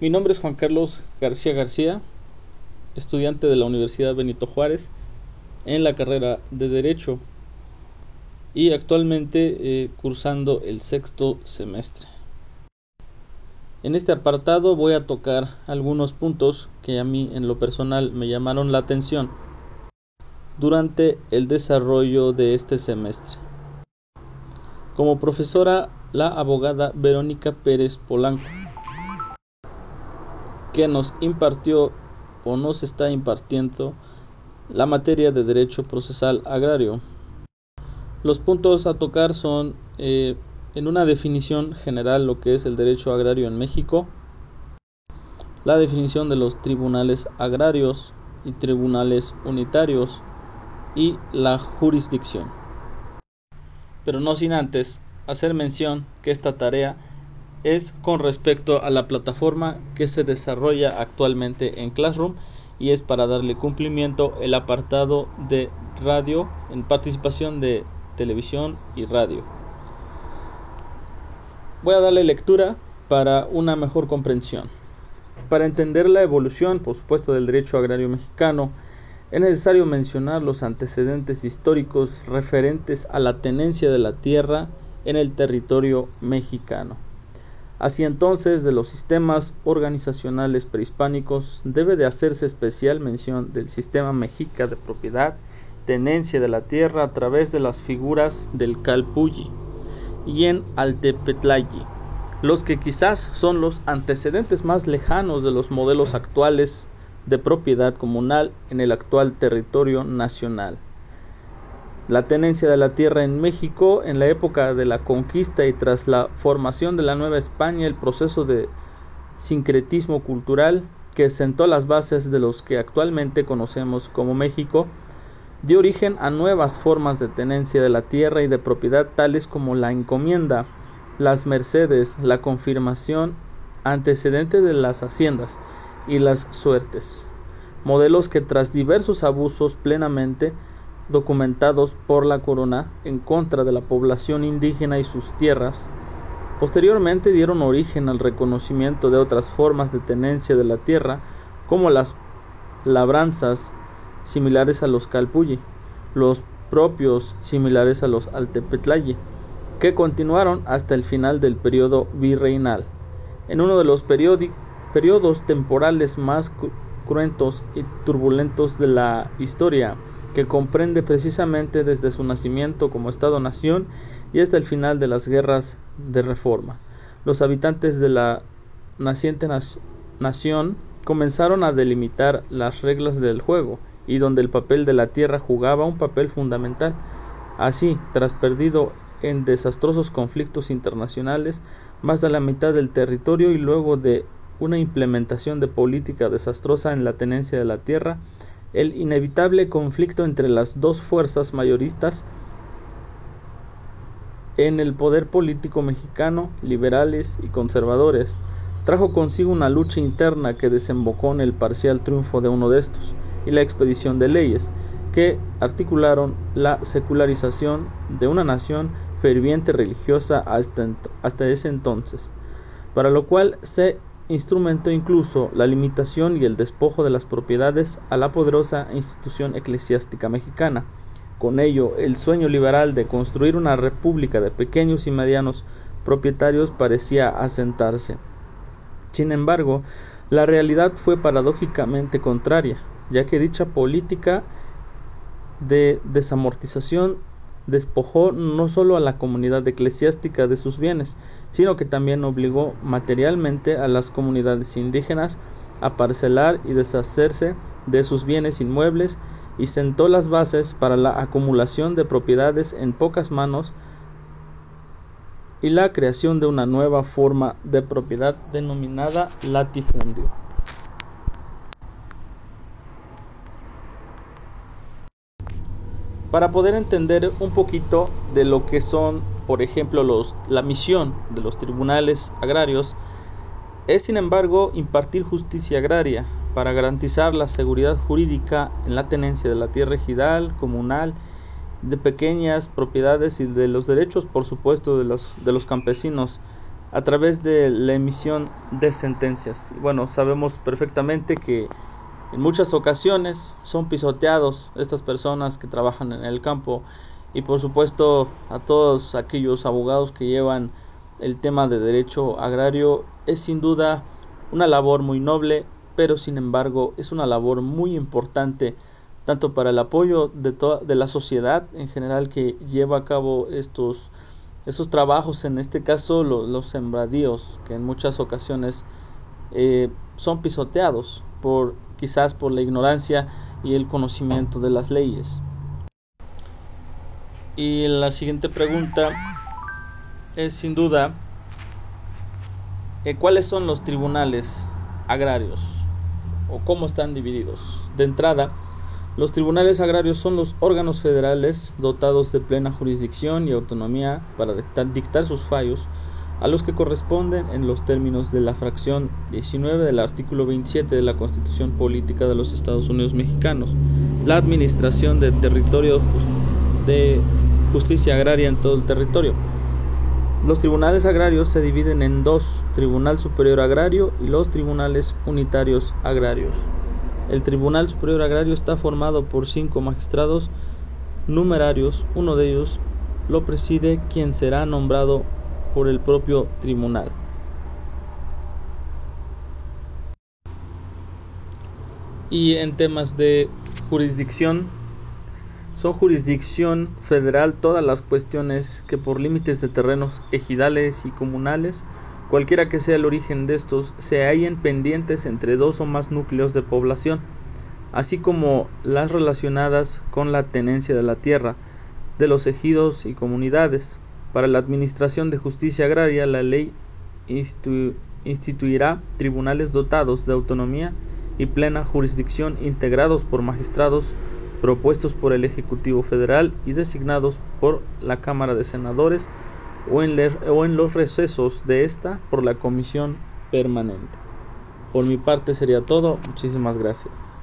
Mi nombre es Juan Carlos García García, estudiante de la Universidad Benito Juárez en la carrera de Derecho y actualmente eh, cursando el sexto semestre. En este apartado voy a tocar algunos puntos que a mí en lo personal me llamaron la atención durante el desarrollo de este semestre. Como profesora, la abogada Verónica Pérez Polanco, que nos impartió o nos está impartiendo la materia de Derecho Procesal Agrario. Los puntos a tocar son eh, en una definición general lo que es el derecho agrario en México, la definición de los tribunales agrarios y tribunales unitarios y la jurisdicción. Pero no sin antes hacer mención que esta tarea es con respecto a la plataforma que se desarrolla actualmente en Classroom y es para darle cumplimiento el apartado de radio en participación de televisión y radio. Voy a darle lectura para una mejor comprensión. Para entender la evolución, por supuesto, del derecho agrario mexicano, es necesario mencionar los antecedentes históricos referentes a la tenencia de la tierra en el territorio mexicano. Así entonces, de los sistemas organizacionales prehispánicos debe de hacerse especial mención del sistema mexica de propiedad, tenencia de la tierra a través de las figuras del Calpulli y en Altepetlayi, los que quizás son los antecedentes más lejanos de los modelos actuales de propiedad comunal en el actual territorio nacional. La tenencia de la tierra en México en la época de la conquista y tras la formación de la Nueva España, el proceso de sincretismo cultural que sentó las bases de los que actualmente conocemos como México, dio origen a nuevas formas de tenencia de la tierra y de propiedad tales como la encomienda, las mercedes, la confirmación antecedente de las haciendas y las suertes, modelos que tras diversos abusos plenamente documentados por la corona en contra de la población indígena y sus tierras, posteriormente dieron origen al reconocimiento de otras formas de tenencia de la tierra como las labranzas, similares a los Calpulli, los propios similares a los Altepetlayi, que continuaron hasta el final del periodo virreinal. En uno de los periodos temporales más cruentos y turbulentos de la historia, que comprende precisamente desde su nacimiento como Estado-nación y hasta el final de las guerras de reforma. Los habitantes de la naciente nación comenzaron a delimitar las reglas del juego y donde el papel de la tierra jugaba un papel fundamental. Así, tras perdido en desastrosos conflictos internacionales más de la mitad del territorio y luego de una implementación de política desastrosa en la tenencia de la tierra, el inevitable conflicto entre las dos fuerzas mayoristas en el poder político mexicano, liberales y conservadores, trajo consigo una lucha interna que desembocó en el parcial triunfo de uno de estos y la expedición de leyes que articularon la secularización de una nación ferviente religiosa hasta, hasta ese entonces, para lo cual se instrumentó incluso la limitación y el despojo de las propiedades a la poderosa institución eclesiástica mexicana. Con ello, el sueño liberal de construir una república de pequeños y medianos propietarios parecía asentarse. Sin embargo, la realidad fue paradójicamente contraria, ya que dicha política de desamortización despojó no solo a la comunidad eclesiástica de sus bienes, sino que también obligó materialmente a las comunidades indígenas a parcelar y deshacerse de sus bienes inmuebles y sentó las bases para la acumulación de propiedades en pocas manos y la creación de una nueva forma de propiedad denominada latifundio. Para poder entender un poquito de lo que son, por ejemplo, los, la misión de los tribunales agrarios, es sin embargo impartir justicia agraria para garantizar la seguridad jurídica en la tenencia de la tierra ejidal, comunal de pequeñas propiedades y de los derechos, por supuesto, de los, de los campesinos a través de la emisión de sentencias. Bueno, sabemos perfectamente que en muchas ocasiones son pisoteados estas personas que trabajan en el campo y por supuesto a todos aquellos abogados que llevan el tema de derecho agrario es sin duda una labor muy noble, pero sin embargo es una labor muy importante tanto para el apoyo de, toda, de la sociedad en general que lleva a cabo estos trabajos, en este caso los sembradíos, que en muchas ocasiones eh, son pisoteados por quizás por la ignorancia y el conocimiento de las leyes. Y la siguiente pregunta es sin duda, eh, ¿cuáles son los tribunales agrarios o cómo están divididos? De entrada, los tribunales agrarios son los órganos federales dotados de plena jurisdicción y autonomía para dictar, dictar, sus fallos, a los que corresponden en los términos de la fracción 19 del artículo 27 de la Constitución Política de los Estados Unidos Mexicanos, la administración de territorio de justicia agraria en todo el territorio. Los tribunales agrarios se dividen en dos, Tribunal Superior Agrario y los tribunales unitarios agrarios. El Tribunal Superior Agrario está formado por cinco magistrados numerarios, uno de ellos lo preside quien será nombrado por el propio tribunal. Y en temas de jurisdicción, son jurisdicción federal todas las cuestiones que por límites de terrenos ejidales y comunales cualquiera que sea el origen de estos, se hallen pendientes entre dos o más núcleos de población, así como las relacionadas con la tenencia de la tierra, de los ejidos y comunidades. Para la administración de justicia agraria, la ley institu instituirá tribunales dotados de autonomía y plena jurisdicción integrados por magistrados propuestos por el Ejecutivo Federal y designados por la Cámara de Senadores o en, o en los recesos de esta por la comisión permanente. Por mi parte sería todo. Muchísimas gracias.